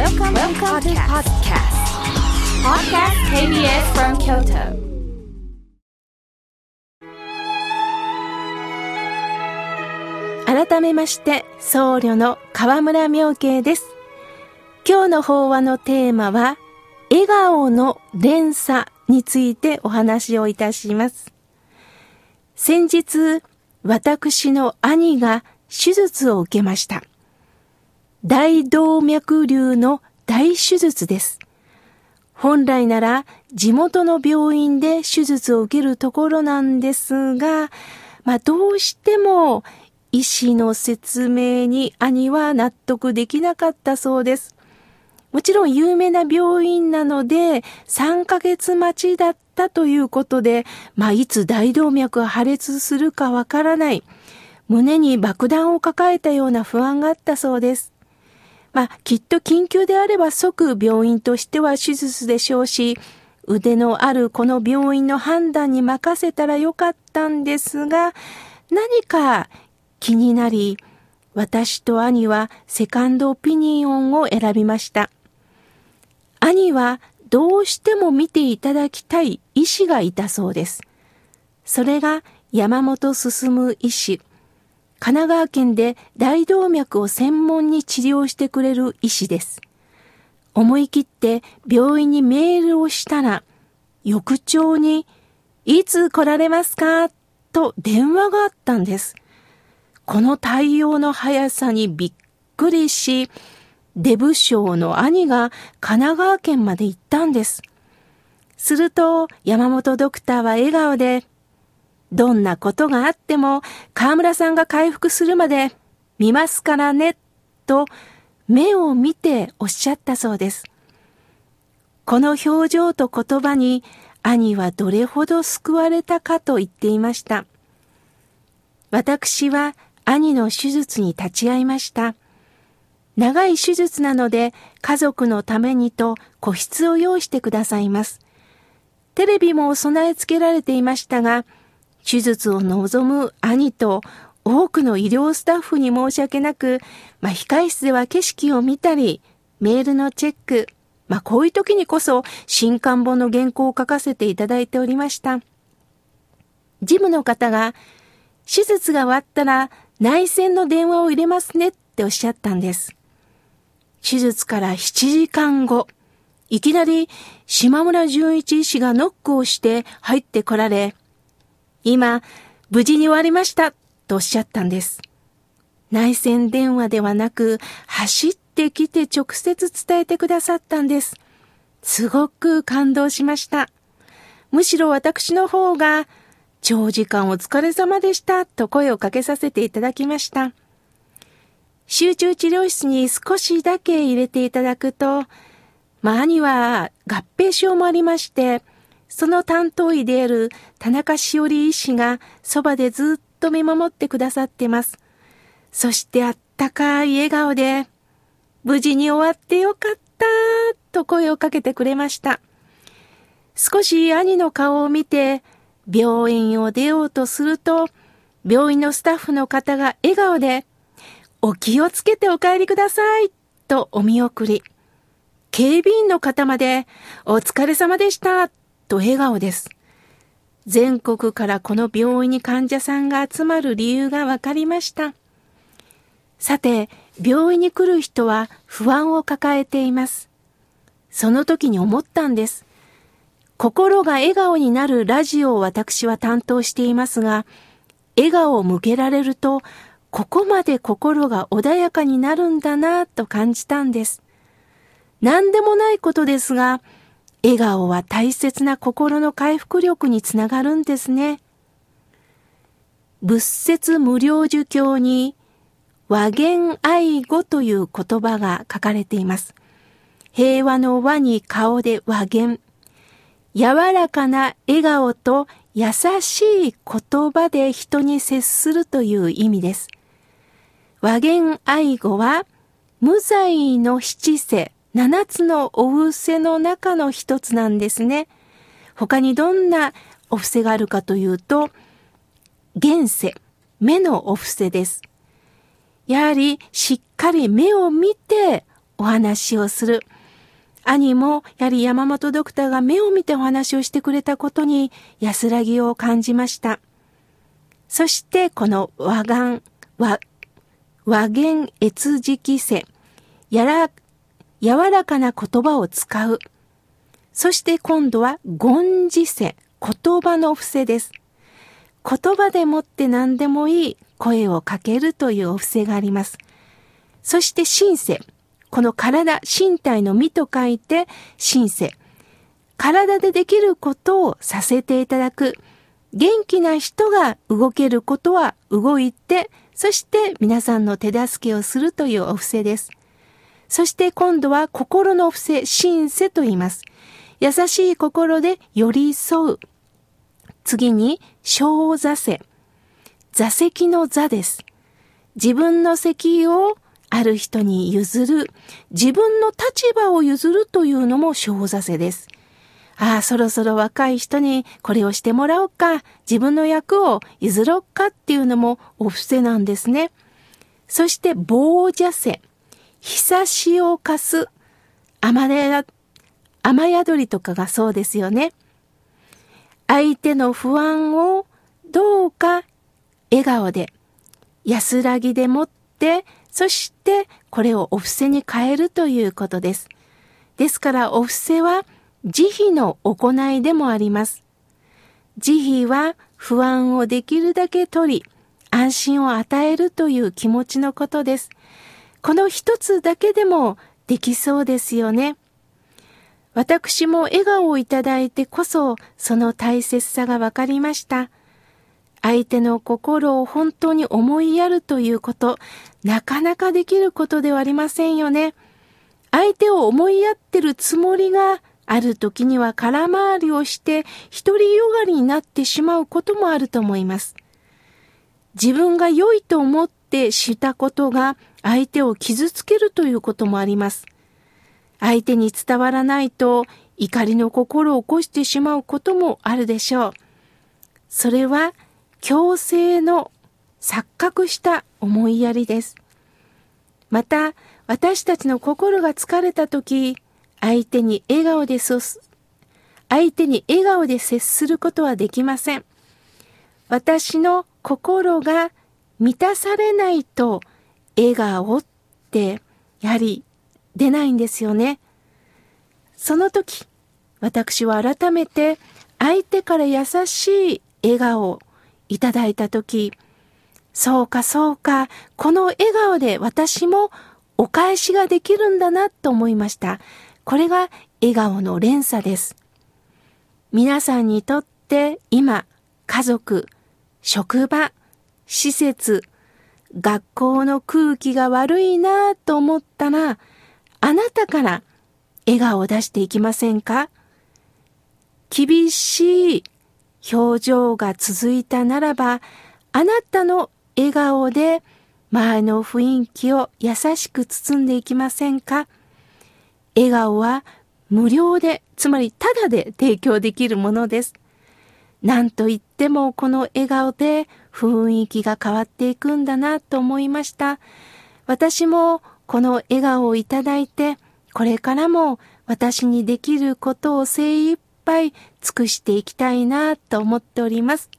Welcome, Welcome to podcast. Podcast KBS from Kyoto. 改めまして僧侶の河村明慶です今日の法話のテーマは笑顔の連鎖についてお話をいたします先日私の兄が手術を受けました大動脈瘤の大手術です本来なら地元の病院で手術を受けるところなんですが、まあどうしても医師の説明に兄は納得できなかったそうです。もちろん有名な病院なので3ヶ月待ちだったということで、まあいつ大動脈が破裂するかわからない。胸に爆弾を抱えたような不安があったそうです。まあきっと緊急であれば即病院としては手術でしょうし、腕のあるこの病院の判断に任せたらよかったんですが、何か気になり、私と兄はセカンドオピニオンを選びました。兄はどうしても見ていただきたい医師がいたそうです。それが山本進医師。神奈川県で大動脈を専門に治療してくれる医師です。思い切って病院にメールをしたら、翌朝に、いつ来られますか？と電話があったんです。この対応の速さにびっくりし、デブ賞の兄が神奈川県まで行ったんです。すると山本ドクターは笑顔で、どんなことがあっても河村さんが回復するまで見ますからね、と目を見ておっしゃったそうです。この表情と言葉に兄はどれほど救われたかと言っていました。私は兄の手術に立ち会いました。長い手術なので家族のためにと個室を用意してくださいます。テレビも備え付けられていましたが、手術を望む兄と多くの医療スタッフに申し訳なく、まあ、控室では景色を見たり、メールのチェック、まあ、こういう時にこそ新刊本の原稿を書かせていただいておりました。事務の方が、手術が終わったら内線の電話を入れますねっておっしゃったんです。手術から7時間後、いきなり島村淳一医師がノックをして入ってこられ、今、無事に終わりましたとおっしゃったんです。内線電話ではなく、走ってきて直接伝えてくださったんです。すごく感動しました。むしろ私の方が、長時間お疲れ様でしたと声をかけさせていただきました。集中治療室に少しだけ入れていただくと、まあ兄は合併症もありまして、その担当医である田中しおり医師がそばでずっと見守ってくださってます。そしてあったかい笑顔で、無事に終わってよかったと声をかけてくれました。少し兄の顔を見て、病院を出ようとすると、病院のスタッフの方が笑顔で、お気をつけてお帰りください、とお見送り。警備員の方まで、お疲れ様でした、と笑顔です。全国からこの病院に患者さんが集まる理由が分かりました。さて、病院に来る人は不安を抱えています。その時に思ったんです。心が笑顔になるラジオを私は担当していますが、笑顔を向けられると、ここまで心が穏やかになるんだなぁと感じたんです。何でもないことですが、笑顔は大切な心の回復力につながるんですね。仏説無料儒教に和言愛語という言葉が書かれています。平和の和に顔で和言。柔らかな笑顔と優しい言葉で人に接するという意味です。和言愛語は無罪の七世、七つのお布施の中の一つなんですね。他にどんなお布施があるかというと、現世、目のお布施です。やはりしっかり目を見てお話をする。兄も、やはり山本ドクターが目を見てお話をしてくれたことに安らぎを感じました。そしてこの和願、和、和言越直世、やら、柔らかな言葉を使う。そして今度は言辞世、言葉の伏せです。言葉でもって何でもいい声をかけるというお布施があります。そして神世。この体、身体の身と書いて神世。体でできることをさせていただく。元気な人が動けることは動いて、そして皆さんの手助けをするというお布施です。そして今度は心の伏せ、神世と言います。優しい心で寄り添う。次に、小座世。座席の座です。自分の席をある人に譲る、自分の立場を譲るというのも小座世です。ああ、そろそろ若い人にこれをしてもらおうか、自分の役を譲ろうかっていうのもお布施なんですね。そして棒邪世。久しを貸す。雨宿りとかがそうですよね。相手の不安をどうか笑顔で、安らぎでもって、そしてこれをお布施に変えるということです。ですからお布施は慈悲の行いでもあります。慈悲は不安をできるだけ取り、安心を与えるという気持ちのことです。この一つだけでもできそうですよね。私も笑顔をいただいてこそその大切さがわかりました。相手の心を本当に思いやるということ、なかなかできることではありませんよね。相手を思いやってるつもりが、ある時には空回りをして独りよがりになってしまうこともあると思います。自分が良いと思ってしたことが相手を傷つけるということもあります。相手に伝わらないと怒りの心を起こしてしまうこともあるでしょう。それは強制の錯覚した思いやりです。また、私たちの心が疲れた時、相手に笑顔でそす、相手に笑顔で接することはできません。私の心が満たされないと笑顔ってやはり出ないんですよね。その時、私は改めて相手から優しい笑顔をいただいたとき、そうかそうか、この笑顔で私もお返しができるんだなと思いました。これが笑顔の連鎖です。皆さんにとって今、家族、職場、施設、学校の空気が悪いなと思ったら、あなたから笑顔を出していきませんか？厳しい表情が続いたならば、あなたの笑顔で周りの雰囲気を優しく包んでいきませんか？笑顔は無料で、つまりただで提供できるものです。何と言ってもこの笑顔で雰囲気が変わっていくんだなと思いました。私もこの笑顔をいただいて、これからも私にできることを精一杯尽くしていきたいなと思っております。